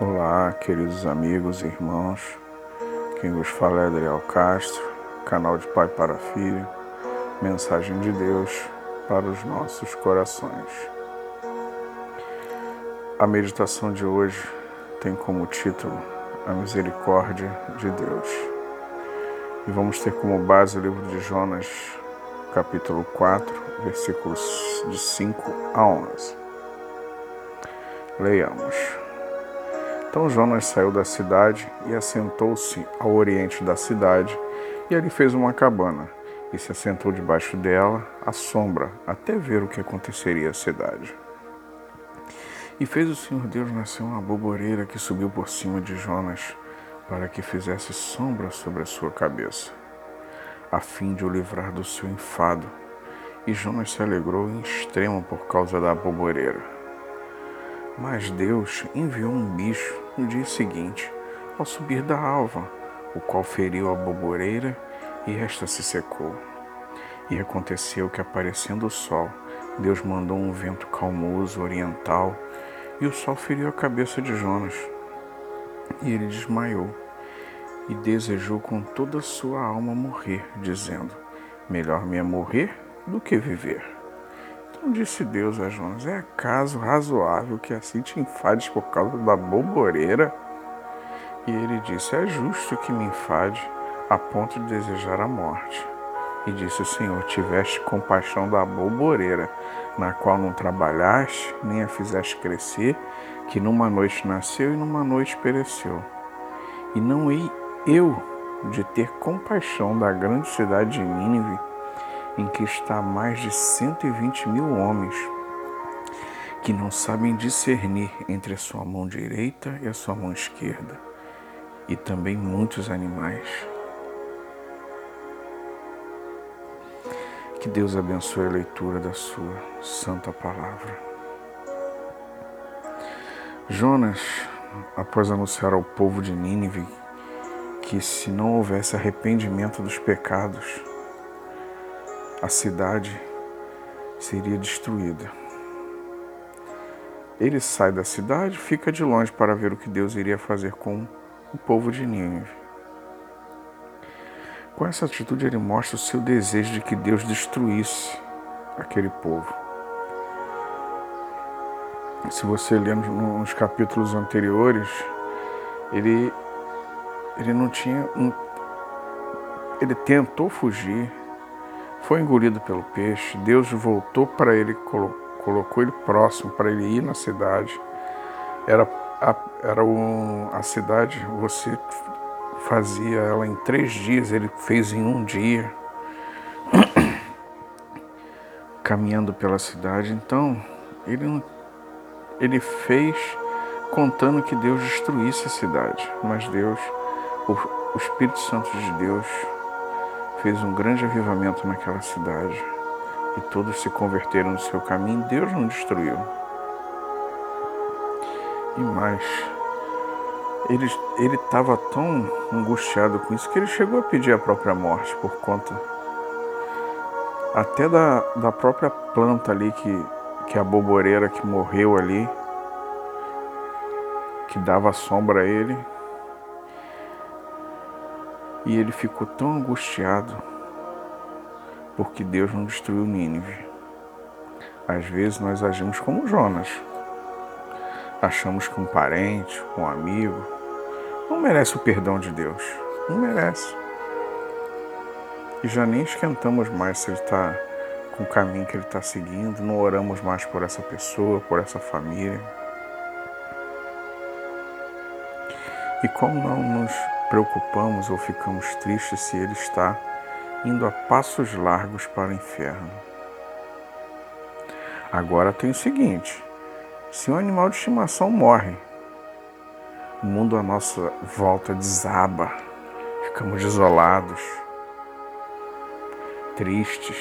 Olá, queridos amigos e irmãos. Quem vos fala é Adriel Castro, canal de Pai para Filho, mensagem de Deus para os nossos corações. A meditação de hoje tem como título A Misericórdia de Deus. E vamos ter como base o livro de Jonas, capítulo 4, versículos de 5 a 11. Leiamos. Então Jonas saiu da cidade e assentou-se ao oriente da cidade, e ali fez uma cabana, e se assentou debaixo dela, à sombra, até ver o que aconteceria à cidade. E fez o Senhor Deus nascer uma boboreira que subiu por cima de Jonas, para que fizesse sombra sobre a sua cabeça, a fim de o livrar do seu enfado. E Jonas se alegrou em extremo por causa da boboreira. Mas Deus enviou um bicho no dia seguinte, ao subir da alva, o qual feriu a boboreira e esta se secou. E aconteceu que, aparecendo o sol, Deus mandou um vento calmoso oriental e o sol feriu a cabeça de Jonas. E ele desmaiou e desejou com toda a sua alma morrer, dizendo: Melhor me é morrer do que viver. Então disse Deus a Jonas: É acaso razoável que assim te enfades por causa da boboreira? E ele disse: É justo que me enfade a ponto de desejar a morte. E disse o Senhor: Tiveste compaixão da boboreira, na qual não trabalhaste, nem a fizeste crescer, que numa noite nasceu e numa noite pereceu. E não hei eu de ter compaixão da grande cidade de Nínive, em que está mais de 120 mil homens que não sabem discernir entre a sua mão direita e a sua mão esquerda, e também muitos animais. Que Deus abençoe a leitura da sua santa palavra. Jonas, após anunciar ao povo de Nínive que se não houvesse arrependimento dos pecados, a cidade seria destruída. Ele sai da cidade, fica de longe para ver o que Deus iria fazer com o povo de Nínive. Com essa atitude, ele mostra o seu desejo de que Deus destruísse aquele povo. Se você ler nos capítulos anteriores, ele, ele não tinha um, ele tentou fugir, foi engolido pelo peixe, Deus voltou para ele, colocou ele próximo para ele ir na cidade. Era a, era um, a cidade, você fazia ela em três dias, ele fez em um dia, caminhando pela cidade. Então, ele, ele fez contando que Deus destruísse a cidade, mas Deus, o, o Espírito Santo de Deus, fez um grande avivamento naquela cidade e todos se converteram no seu caminho. Deus não destruiu. E mais, ele estava tão angustiado com isso que ele chegou a pedir a própria morte por conta até da, da própria planta ali que, que a boboreira que morreu ali, que dava sombra a ele, e ele ficou tão angustiado porque Deus não destruiu Nínive. Às vezes nós agimos como Jonas. Achamos que um parente, um amigo, não merece o perdão de Deus. Não merece. E já nem esquentamos mais se ele está com o caminho que ele está seguindo, não oramos mais por essa pessoa, por essa família. E como não nos preocupamos ou ficamos tristes se ele está indo a passos largos para o inferno. Agora tem o seguinte: se um animal de estimação morre, o mundo à nossa volta desaba, ficamos isolados, tristes.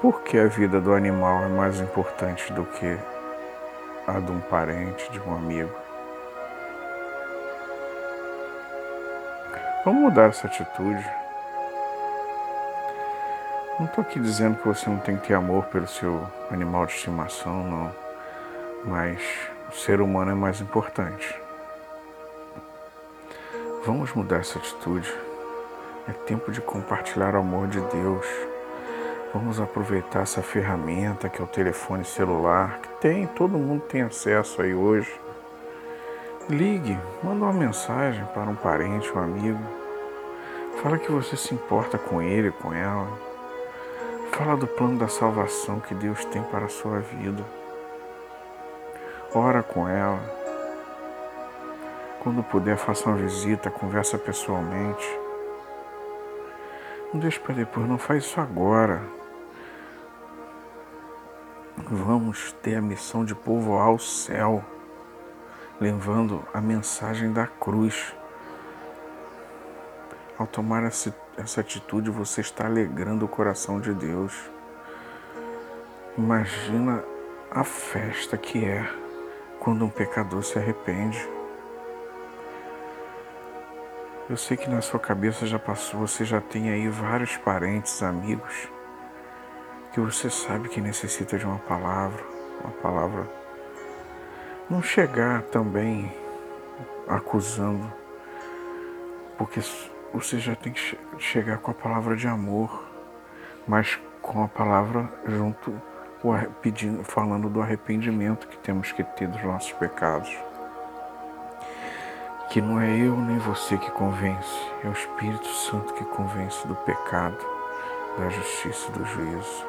Porque a vida do animal é mais importante do que a de um parente, de um amigo? Vamos mudar essa atitude. Não estou aqui dizendo que você não tem que ter amor pelo seu animal de estimação, não. mas o ser humano é mais importante. Vamos mudar essa atitude. É tempo de compartilhar o amor de Deus. Vamos aproveitar essa ferramenta que é o telefone celular, que tem, todo mundo tem acesso aí hoje. Ligue, manda uma mensagem para um parente, um amigo. Fala que você se importa com ele, com ela. Fala do plano da salvação que Deus tem para a sua vida. Ora com ela quando puder, faça uma visita, conversa pessoalmente. Não deixe para depois, não faz isso agora. Vamos ter a missão de povoar o céu, levando a mensagem da cruz. Ao tomar essa, essa atitude, você está alegrando o coração de Deus. Imagina a festa que é quando um pecador se arrepende. Eu sei que na sua cabeça já passou, você já tem aí vários parentes, amigos, que você sabe que necessita de uma palavra, uma palavra. Não chegar também acusando, porque você já tem que chegar com a palavra de amor, mas com a palavra junto, pedindo, falando do arrependimento que temos que ter dos nossos pecados que não é eu nem você que convence, é o Espírito Santo que convence do pecado, da justiça e do juízo.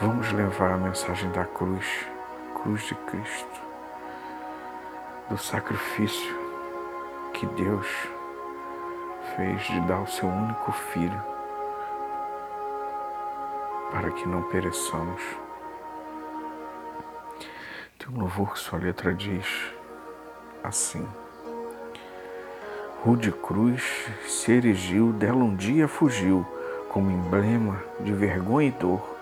Vamos levar a mensagem da cruz, cruz de Cristo, do sacrifício que Deus fez de dar o seu único filho para que não pereçamos. Tem um louvor que sua letra diz assim. Rude cruz se erigiu, dela um dia fugiu, como emblema de vergonha e dor.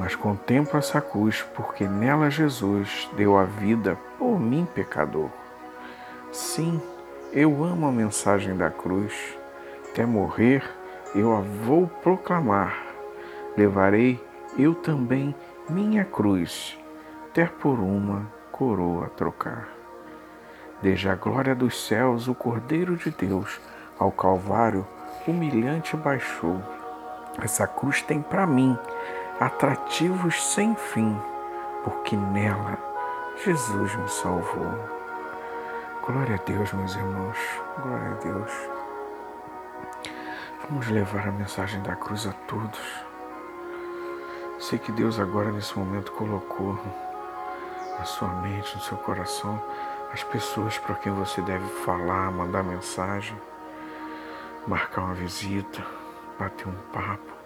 Mas contemplo essa cruz, porque nela Jesus deu a vida por mim, pecador. Sim, eu amo a mensagem da cruz. Até morrer, eu a vou proclamar. Levarei eu também minha cruz, até por uma coroa trocar. Desde a glória dos céus, o Cordeiro de Deus ao Calvário humilhante baixou. Essa cruz tem para mim atrativos sem fim, porque nela Jesus me salvou. Glória a Deus, meus irmãos, glória a Deus. Vamos levar a mensagem da cruz a todos. Sei que Deus agora nesse momento colocou na sua mente, no seu coração, as pessoas para quem você deve falar, mandar mensagem, marcar uma visita, bater um papo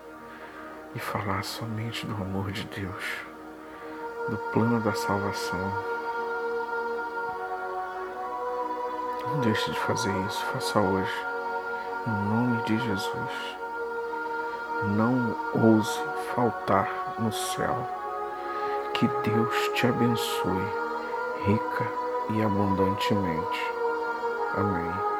e falar somente do amor de Deus, do plano da salvação. Não deixe de fazer isso, faça hoje, em nome de Jesus. Não ouse faltar no céu. Que Deus te abençoe, rica e abundantemente. Amém.